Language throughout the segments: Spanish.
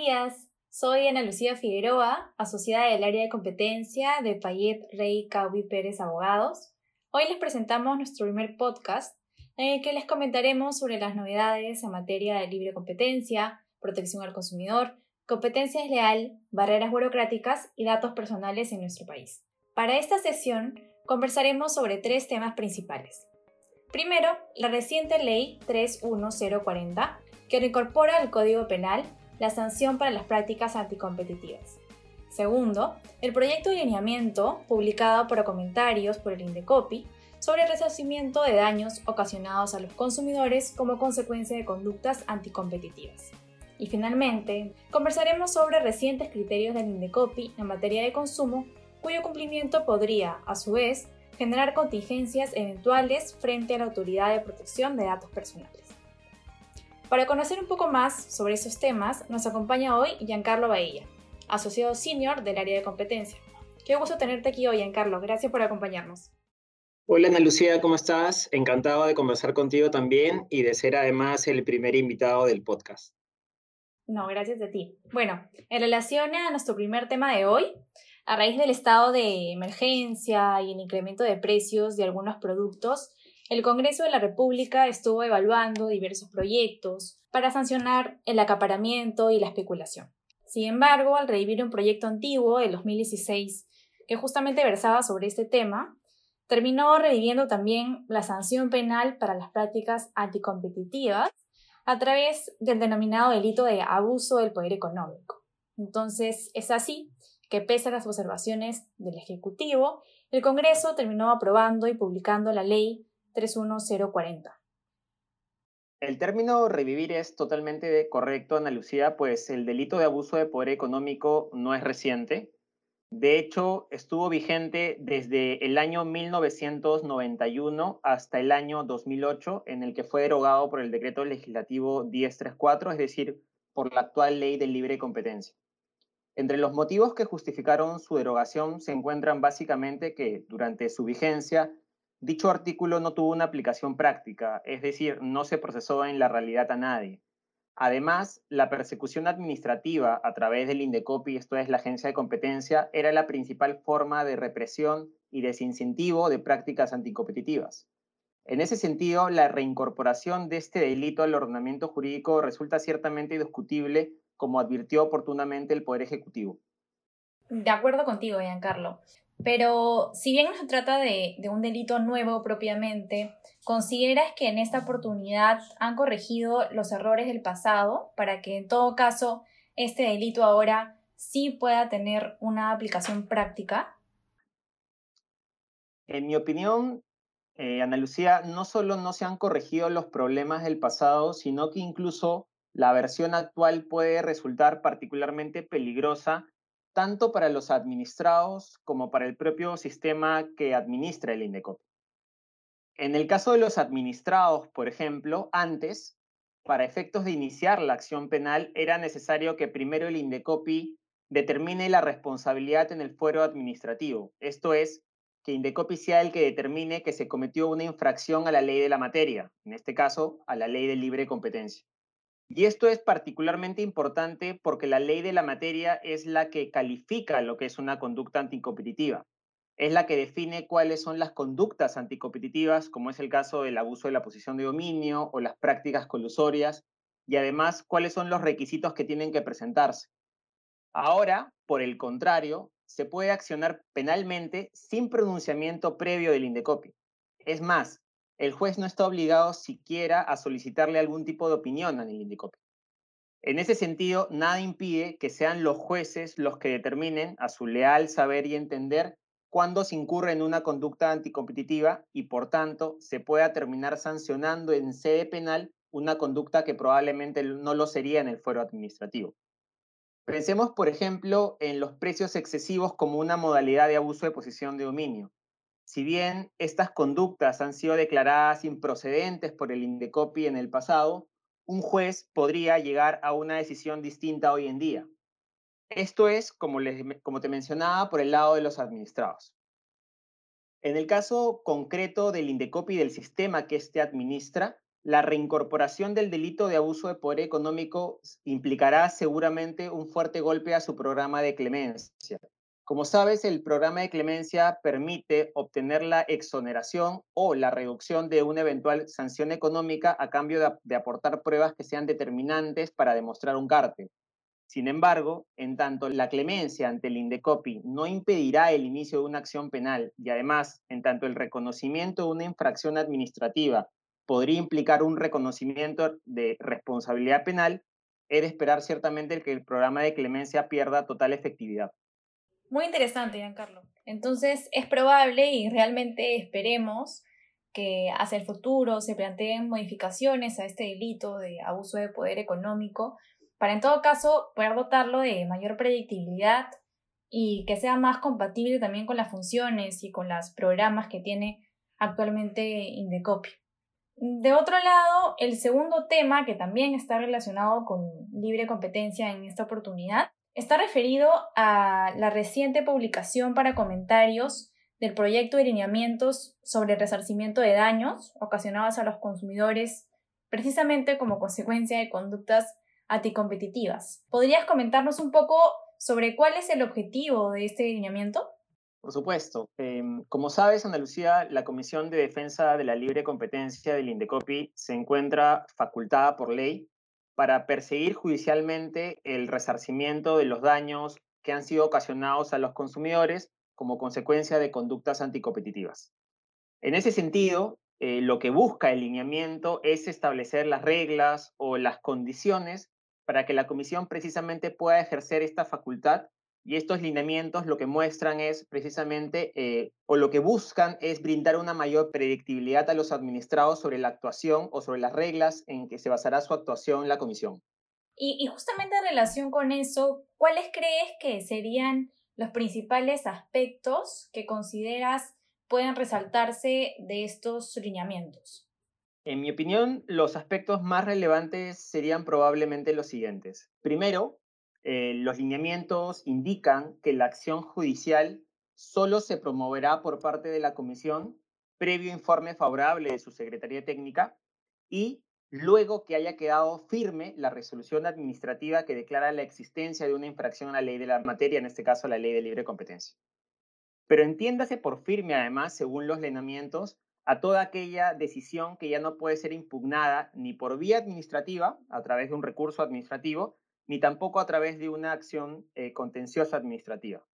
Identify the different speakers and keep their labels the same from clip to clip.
Speaker 1: días. Soy Ana Lucía Figueroa, asociada del área de competencia de Payet Rey Caubi Pérez Abogados. Hoy les presentamos nuestro primer podcast en el que les comentaremos sobre las novedades en materia de libre competencia, protección al consumidor, competencia desleal, barreras burocráticas y datos personales en nuestro país. Para esta sesión conversaremos sobre tres temas principales. Primero, la reciente ley 31040, que reincorpora al Código Penal la sanción para las prácticas anticompetitivas. Segundo, el proyecto de lineamiento publicado por comentarios por el Indecopi sobre el resarcimiento de daños ocasionados a los consumidores como consecuencia de conductas anticompetitivas. Y finalmente, conversaremos sobre recientes criterios del Indecopi en materia de consumo, cuyo cumplimiento podría, a su vez, generar contingencias eventuales frente a la Autoridad de Protección de Datos Personales. Para conocer un poco más sobre esos temas, nos acompaña hoy Giancarlo Bahía, asociado senior del área de competencia. Qué gusto tenerte aquí hoy, Giancarlo. Gracias por acompañarnos.
Speaker 2: Hola Ana Lucía, ¿cómo estás? Encantado de conversar contigo también y de ser además el primer invitado del podcast.
Speaker 1: No, gracias a ti. Bueno, en relación a nuestro primer tema de hoy, a raíz del estado de emergencia y el incremento de precios de algunos productos, el Congreso de la República estuvo evaluando diversos proyectos para sancionar el acaparamiento y la especulación. Sin embargo, al revivir un proyecto antiguo del 2016 que justamente versaba sobre este tema, terminó reviviendo también la sanción penal para las prácticas anticompetitivas a través del denominado delito de abuso del poder económico. Entonces, es así que pese a las observaciones del Ejecutivo, el Congreso terminó aprobando y publicando la ley 31040.
Speaker 2: El término revivir es totalmente correcto, Ana Lucía, pues el delito de abuso de poder económico no es reciente. De hecho, estuvo vigente desde el año 1991 hasta el año 2008, en el que fue derogado por el decreto legislativo 1034, es decir, por la actual ley de libre competencia. Entre los motivos que justificaron su derogación se encuentran básicamente que durante su vigencia Dicho artículo no tuvo una aplicación práctica, es decir, no se procesó en la realidad a nadie. Además, la persecución administrativa a través del INDECOPI, esto es la agencia de competencia, era la principal forma de represión y desincentivo de prácticas anticompetitivas. En ese sentido, la reincorporación de este delito al ordenamiento jurídico resulta ciertamente discutible, como advirtió oportunamente el Poder Ejecutivo.
Speaker 1: De acuerdo contigo, Giancarlo. Pero si bien no se trata de, un delito nuevo propiamente, ¿consideras que en esta oportunidad han corregido los errores del pasado para que en todo caso este delito ahora sí pueda tener una aplicación práctica?
Speaker 2: En mi opinión, eh, Ana Lucía, no solo no se han corregido los problemas del pasado, sino que incluso la versión actual puede resultar particularmente peligrosa tanto para los administrados como para el propio sistema que administra el INDECOPI. En el caso de los administrados, por ejemplo, antes, para efectos de iniciar la acción penal, era necesario que primero el INDECOPI determine la responsabilidad en el fuero administrativo, esto es, que INDECOPI sea el que determine que se cometió una infracción a la ley de la materia, en este caso, a la ley de libre competencia. Y esto es particularmente importante porque la ley de la materia es la que califica lo que es una conducta anticompetitiva. Es la que define cuáles son las conductas anticompetitivas, como es el caso del abuso de la posición de dominio o las prácticas colusorias, y además cuáles son los requisitos que tienen que presentarse. Ahora, por el contrario, se puede accionar penalmente sin pronunciamiento previo del INDECOPI. Es más, el juez no está obligado siquiera a solicitarle algún tipo de opinión al INDECOPI. En ese sentido, nada impide que sean los jueces los que determinen, a su leal saber y entender, cuándo se incurre en una conducta anticompetitiva y, por tanto, se pueda terminar sancionando en sede penal una conducta que probablemente no lo sería en el fuero administrativo. Pensemos, por ejemplo, en los precios excesivos como una modalidad de abuso de posición de dominio. Si bien estas conductas han sido declaradas improcedentes por el INDECOPI en el pasado, un juez podría llegar a una decisión distinta hoy en día. Esto es, como, te mencionaba, por el lado de los administrados. En el caso concreto del INDECOPI y del sistema que éste administra, la reincorporación del delito de abuso de poder económico implicará seguramente un fuerte golpe a su programa de clemencia. Como sabes, el programa de clemencia permite obtener la exoneración o la reducción de una eventual sanción económica a cambio de, aportar pruebas que sean determinantes para demostrar un cártel. Sin embargo, en tanto la clemencia ante el INDECOPI no impedirá el inicio de una acción penal y además, en tanto el reconocimiento de una infracción administrativa podría implicar un reconocimiento de responsabilidad penal, es de esperar ciertamente que el programa de clemencia pierda total efectividad.
Speaker 1: Muy interesante, Giancarlo. Entonces, es probable y realmente esperemos que hacia el futuro se planteen modificaciones a este delito de abuso de poder económico para en todo caso poder dotarlo de mayor predictibilidad y que sea más compatible también con las funciones y con los programas que tiene actualmente Indecopi. De otro lado, el segundo tema, que también está relacionado con libre competencia en esta oportunidad, está referido a la reciente publicación para comentarios del proyecto de lineamientos sobre resarcimiento de daños ocasionados a los consumidores precisamente como consecuencia de conductas anticompetitivas. ¿Podrías comentarnos un poco sobre cuál es el objetivo de este lineamiento?
Speaker 2: Por supuesto. Em, como sabes, Andalucía, la Comisión de Defensa de la Libre Competencia del INDECOPI se encuentra facultada por ley para perseguir judicialmente el resarcimiento de los daños que han sido ocasionados a los consumidores como consecuencia de conductas anticompetitivas. En ese sentido, eh, lo que busca el lineamiento es establecer las reglas o las condiciones para que la comisión precisamente pueda ejercer esta facultad y estos lineamientos lo que muestran es precisamente, eh, o lo que buscan es brindar una mayor predictibilidad a los administrados sobre la actuación o sobre las reglas en que se basará su actuación la comisión.
Speaker 1: Y, y justamente en relación con eso, ¿cuáles crees que serían los principales aspectos que consideras pueden resaltarse de estos lineamientos?
Speaker 2: En mi opinión, los aspectos más relevantes serían probablemente los siguientes. Primero, eh, los lineamientos indican que la acción judicial solo se promoverá por parte de la comisión previo informe favorable de su Secretaría Técnica y luego que haya quedado firme la resolución administrativa que declara la existencia de una infracción a la ley de la materia, en este caso la ley de libre competencia. Pero entiéndase por firme, además, según los lineamientos, a toda aquella decisión que ya no puede ser impugnada ni por vía administrativa, a través de un recurso administrativo, ni tampoco a través de una acción eh, contenciosa administrativa.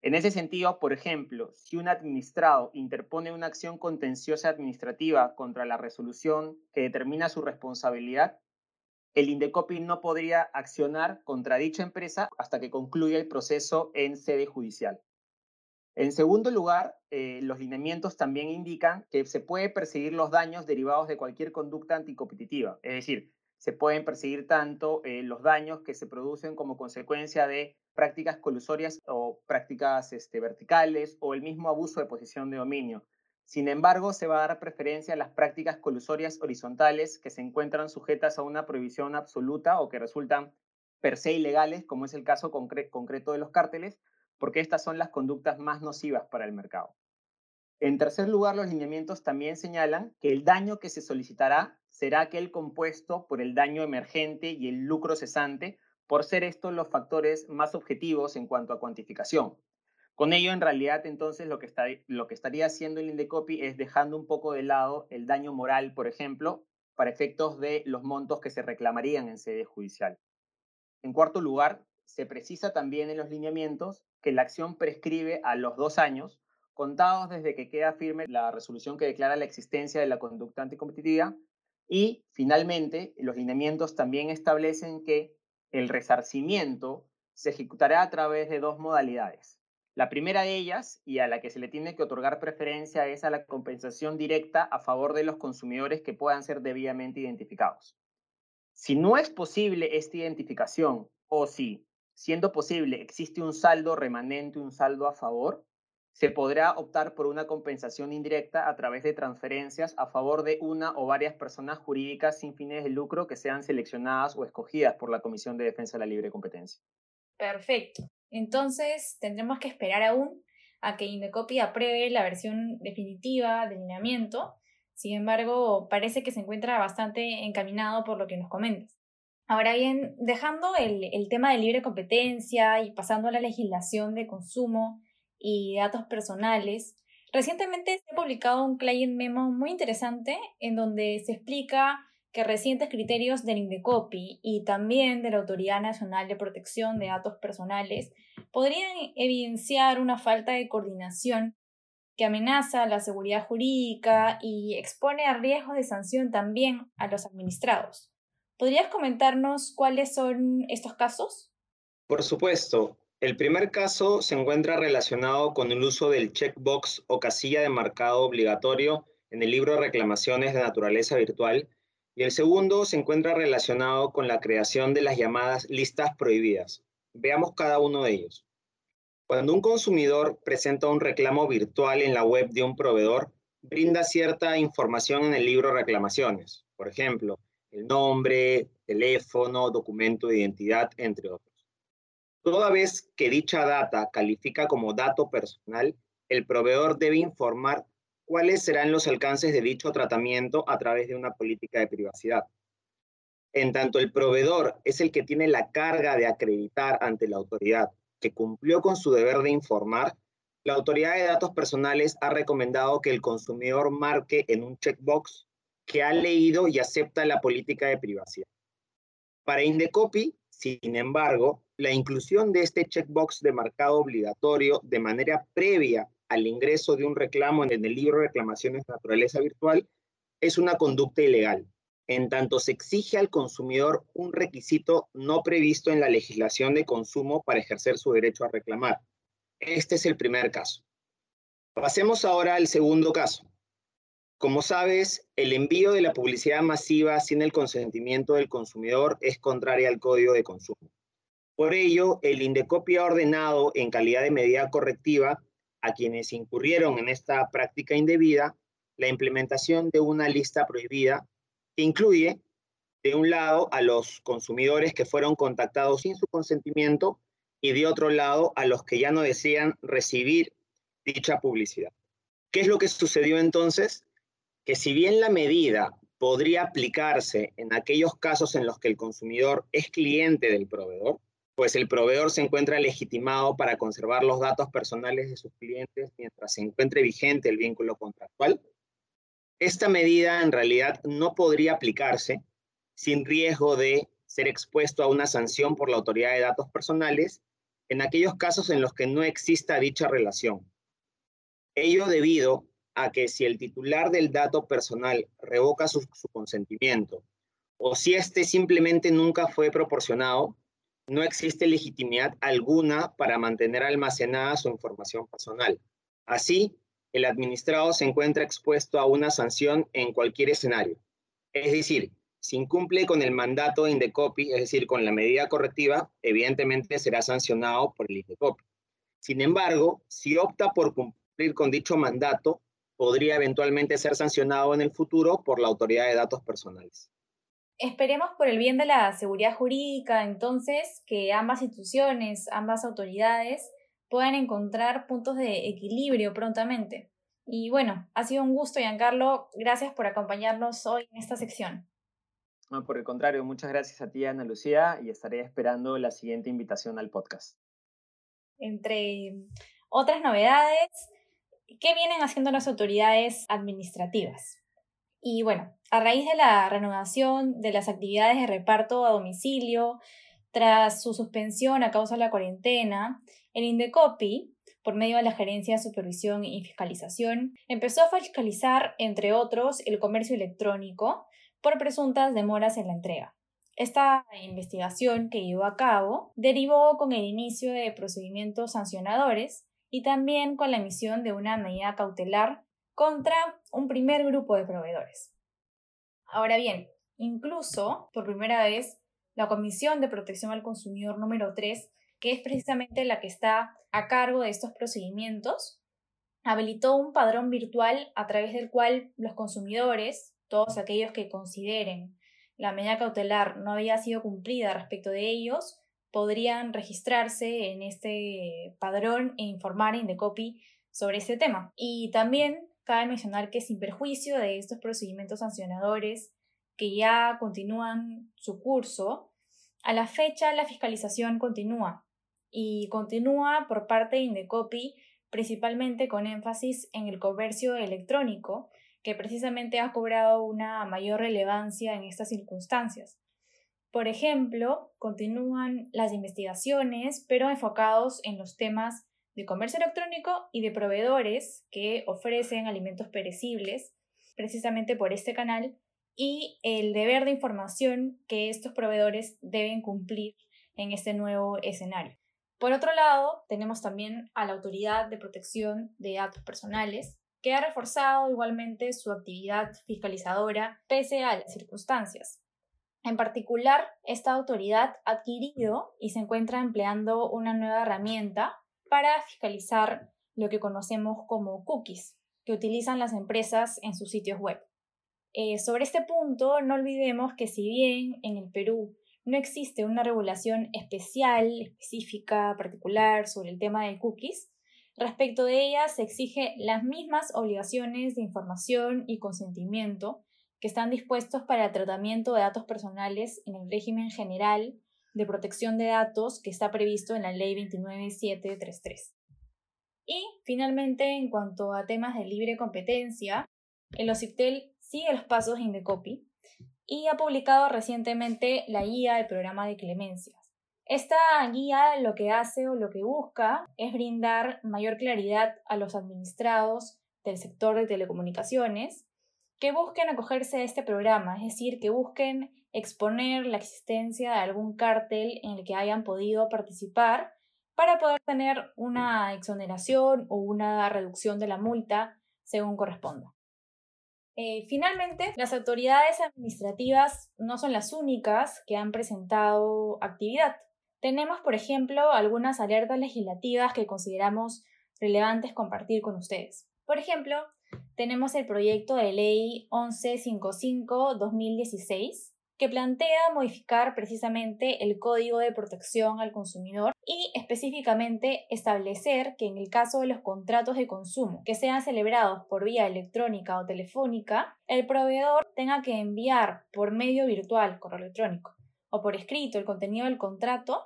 Speaker 2: En ese sentido, por ejemplo, si un administrado interpone una acción contenciosa administrativa contra la resolución que determina su responsabilidad, el Indecopi no podría accionar contra dicha empresa hasta que concluya el proceso en sede judicial. En segundo lugar, eh, los lineamientos también indican que se puede perseguir los daños derivados de cualquier conducta anticompetitiva. Es decir, se pueden perseguir tanto eh, los daños que se producen como consecuencia de prácticas colusorias o prácticas este, verticales o el mismo abuso de posición de dominio. Sin embargo, se va a dar preferencia a las prácticas colusorias horizontales que se encuentran sujetas a una prohibición absoluta o que resultan per se ilegales, como es el caso concreto de los cárteles, porque estas son las conductas más nocivas para el mercado. En tercer lugar, los lineamientos también señalan que el daño que se solicitará será aquel compuesto por el daño emergente y el lucro cesante, por ser estos los factores más objetivos en cuanto a cuantificación. Con ello, en realidad, entonces, lo que, estaría haciendo el Indecopi es dejando un poco de lado el daño moral, por ejemplo, para efectos de los montos que se reclamarían en sede judicial. En cuarto lugar, se precisa también en los lineamientos que la acción prescribe a los dos años, contados desde que queda firme la resolución que declara la existencia de la conducta anticompetitiva. Y finalmente, los lineamientos también establecen que el resarcimiento se ejecutará a través de dos modalidades. La primera de ellas, y a la que se le tiene que otorgar preferencia, es a la compensación directa a favor de los consumidores que puedan ser debidamente identificados. Si no es posible esta identificación o si siendo posible, existe un saldo remanente, un saldo a favor, se podrá optar por una compensación indirecta a través de transferencias a favor de una o varias personas jurídicas sin fines de lucro que sean seleccionadas o escogidas por la Comisión de Defensa de la Libre Competencia.
Speaker 1: Perfecto. Entonces, tendremos que esperar aún a que Indecopi apruebe la versión definitiva del lineamiento Sin embargo, parece que se encuentra bastante encaminado por lo que nos comentas. Ahora bien, dejando el, el tema de libre competencia y pasando a la legislación de consumo y datos personales, recientemente se ha publicado un client memo muy interesante en donde se explica que recientes criterios del INDECOPI y también de la Autoridad Nacional de Protección de Datos Personales podrían evidenciar una falta de coordinación que amenaza la seguridad jurídica y expone a riesgos de sanción también a los administrados. ¿Podrías comentarnos cuáles son estos casos?
Speaker 2: Por supuesto. El primer caso se encuentra relacionado con el uso del checkbox o casilla de marcado obligatorio en el libro reclamaciones de naturaleza virtual y el segundo se encuentra relacionado con la creación de las llamadas listas prohibidas. Veamos cada uno de ellos. Cuando un consumidor presenta un reclamo virtual en la web de un proveedor, brinda cierta información en el libro reclamaciones, por ejemplo, el nombre, teléfono, documento de identidad, entre otros. Toda vez que dicha data califica como dato personal, el proveedor debe informar cuáles serán los alcances de dicho tratamiento a través de una política de privacidad. En tanto, el proveedor es el que tiene la carga de acreditar ante la autoridad que cumplió con su deber de informar, la Autoridad de Datos Personales ha recomendado que el consumidor marque en un checkbox que ha leído y acepta la política de privacidad. Para Indecopy, sin embargo, la inclusión de este checkbox de marcado obligatorio de manera previa al ingreso de un reclamo en el libro de reclamaciones de naturaleza virtual es una conducta ilegal, en tanto se exige al consumidor un requisito no previsto en la legislación de consumo para ejercer su derecho a reclamar. Este es el primer caso. Pasemos ahora al segundo caso. Como sabes, el envío de la publicidad masiva sin el consentimiento del consumidor es contraria al código de consumo. Por ello, el INDECOPI ha ordenado, en calidad de medida correctiva, a quienes incurrieron en esta práctica indebida la implementación de una lista prohibida que incluye, de un lado, a los consumidores que fueron contactados sin su consentimiento y de otro lado, a los que ya no desean recibir dicha publicidad. ¿Qué es lo que sucedió entonces? Que si bien la medida podría aplicarse en aquellos casos en los que el consumidor es cliente del proveedor, pues el proveedor se encuentra legitimado para conservar los datos personales de sus clientes mientras se encuentre vigente el vínculo contractual. Esta medida en realidad no podría aplicarse sin riesgo de ser expuesto a una sanción por la autoridad de datos personales en aquellos casos en los que no exista dicha relación. Ello debido a que si el titular del dato personal revoca su, su consentimiento o si éste simplemente nunca fue proporcionado, no existe legitimidad alguna para mantener almacenada su información personal. Así, el administrado se encuentra expuesto a una sanción en cualquier escenario. Es decir, si incumple con el mandato de Indecopi, es decir, con la medida correctiva, evidentemente será sancionado por el Indecopi. Sin embargo, si opta por cumplir con dicho mandato, podría eventualmente ser sancionado en el futuro por la Autoridad de Datos Personales.
Speaker 1: Esperemos por el bien de la seguridad jurídica, entonces, que ambas instituciones, ambas autoridades puedan encontrar puntos de equilibrio prontamente. Y bueno, ha sido un gusto, Giancarlo. Gracias por acompañarnos hoy en esta sección.
Speaker 2: No, por el contrario, muchas gracias a ti, Ana Lucía, y estaré esperando la siguiente invitación al podcast.
Speaker 1: Entre otras novedades, ¿qué vienen haciendo las autoridades administrativas? Y bueno, a raíz de la renovación de las actividades de reparto a domicilio, tras su suspensión a causa de la cuarentena, el Indecopi, por medio de la Gerencia de Supervisión y Fiscalización, empezó a fiscalizar, entre otros, el comercio electrónico por presuntas demoras en la entrega. Esta investigación que llevó a cabo derivó con el inicio de procedimientos sancionadores y también con la emisión de una medida cautelar contra un primer grupo de proveedores. Ahora bien, incluso por primera vez, la Comisión de Protección al Consumidor número 3, que es precisamente la que está a cargo de estos procedimientos, habilitó un padrón virtual a través del cual los consumidores, todos aquellos que consideren la medida cautelar no había sido cumplida respecto de ellos, podrían registrarse en este padrón e informar en Indecopy sobre este tema. Y también cabe mencionar que sin perjuicio de estos procedimientos sancionadores que ya continúan su curso, a la fecha la fiscalización continúa y continúa por parte de Indecopi principalmente con énfasis en el comercio electrónico, que precisamente ha cobrado una mayor relevancia en estas circunstancias. Por ejemplo, continúan las investigaciones, pero enfocados en los temas de comercio electrónico y de proveedores que ofrecen alimentos perecibles, precisamente por este canal, y el deber de información que estos proveedores deben cumplir en este nuevo escenario. Por otro lado, tenemos también a la Autoridad de Protección de Datos Personales, que ha reforzado igualmente su actividad fiscalizadora pese a las circunstancias. En particular, esta autoridad ha adquirido y se encuentra empleando una nueva herramienta para fiscalizar lo que conocemos como cookies que utilizan las empresas en sus sitios web. Eh, sobre este punto, no olvidemos que si bien en el Perú no existe una regulación especial, específica, particular sobre el tema de cookies. Respecto de ellas se exige las mismas obligaciones de información y consentimiento que están dispuestos para el tratamiento de datos personales en el régimen general de protección de datos que está previsto en la Ley 29733. Y finalmente, en cuanto a temas de libre competencia, el OCIPTEL sigue los pasos de Indecopi y ha publicado recientemente la guía del programa de clemencias. Esta guía lo que hace o lo que busca es brindar mayor claridad a los administrados del sector de telecomunicaciones que busquen acogerse a este programa, es decir, que busquen exponer la existencia de algún cártel en el que hayan podido participar para poder tener una exoneración o una reducción de la multa según corresponda. Eh, finalmente, las autoridades administrativas no son las únicas que han presentado actividad. Tenemos, por ejemplo, algunas alertas legislativas que consideramos relevantes compartir con ustedes. Por ejemplo, tenemos el proyecto de ley 1155-2016, que plantea modificar precisamente el Código de Protección al Consumidor y específicamente establecer que en el caso de los contratos de consumo que sean celebrados por vía electrónica o telefónica, el proveedor tenga que enviar por medio virtual, correo electrónico, o por escrito el contenido del contrato.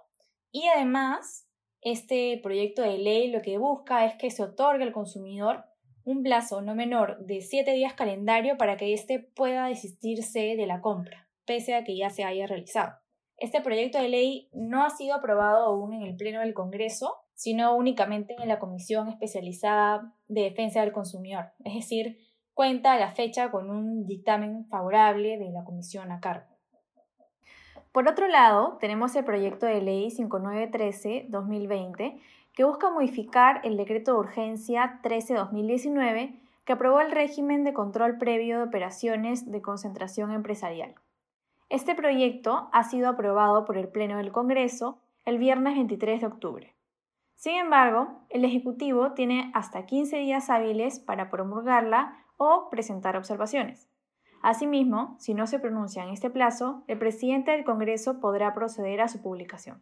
Speaker 1: Y además este proyecto de ley lo que busca es que se otorgue al consumidor un plazo no menor de siete días calendario para que éste pueda desistirse de la compra pese a que ya se haya realizado. Este proyecto de ley no ha sido aprobado aún en el Pleno del Congreso, sino únicamente en la Comisión Especializada de Defensa del Consumidor, es decir, cuenta a la fecha con un dictamen favorable de la Comisión a cargo. Por otro lado, tenemos el proyecto de ley 5913-2020 que busca modificar el decreto de urgencia 13-2019 que aprobó el régimen de control previo de operaciones de concentración empresarial. Este proyecto ha sido aprobado por el Pleno del Congreso el viernes 23 de octubre. Sin embargo, el Ejecutivo tiene hasta 15 días hábiles para promulgarla o presentar observaciones. Asimismo, si no se pronuncia en este plazo, el presidente del Congreso podrá proceder a su publicación.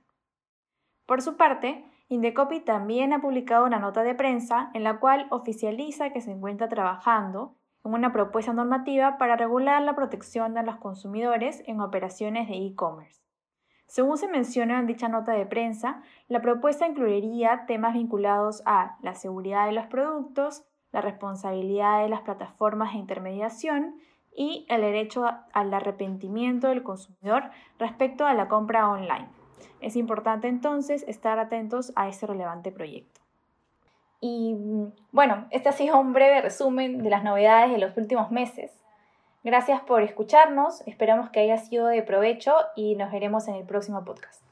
Speaker 1: Por su parte, Indecopi también ha publicado una nota de prensa en la cual oficializa que se encuentra trabajando una propuesta normativa para regular la protección de los consumidores en operaciones de e-commerce. Según se menciona en dicha nota de prensa, la propuesta incluiría temas vinculados a la seguridad de los productos, la responsabilidad de las plataformas de intermediación y el derecho al arrepentimiento del consumidor respecto a la compra online. Es importante entonces estar atentos a este relevante proyecto. Y bueno, este ha sido un breve resumen de las novedades de los últimos meses. Gracias por escucharnos, esperamos que haya sido de provecho y nos veremos en el próximo podcast.